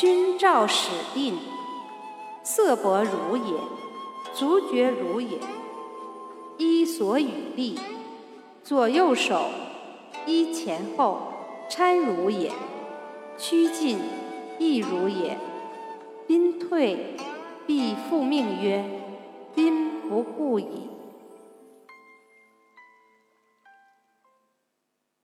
君照使定，色薄如也，足厥如也。衣所与立，左右手衣前后搀如也。趋近亦如也。宾退，必复命曰：宾不顾矣。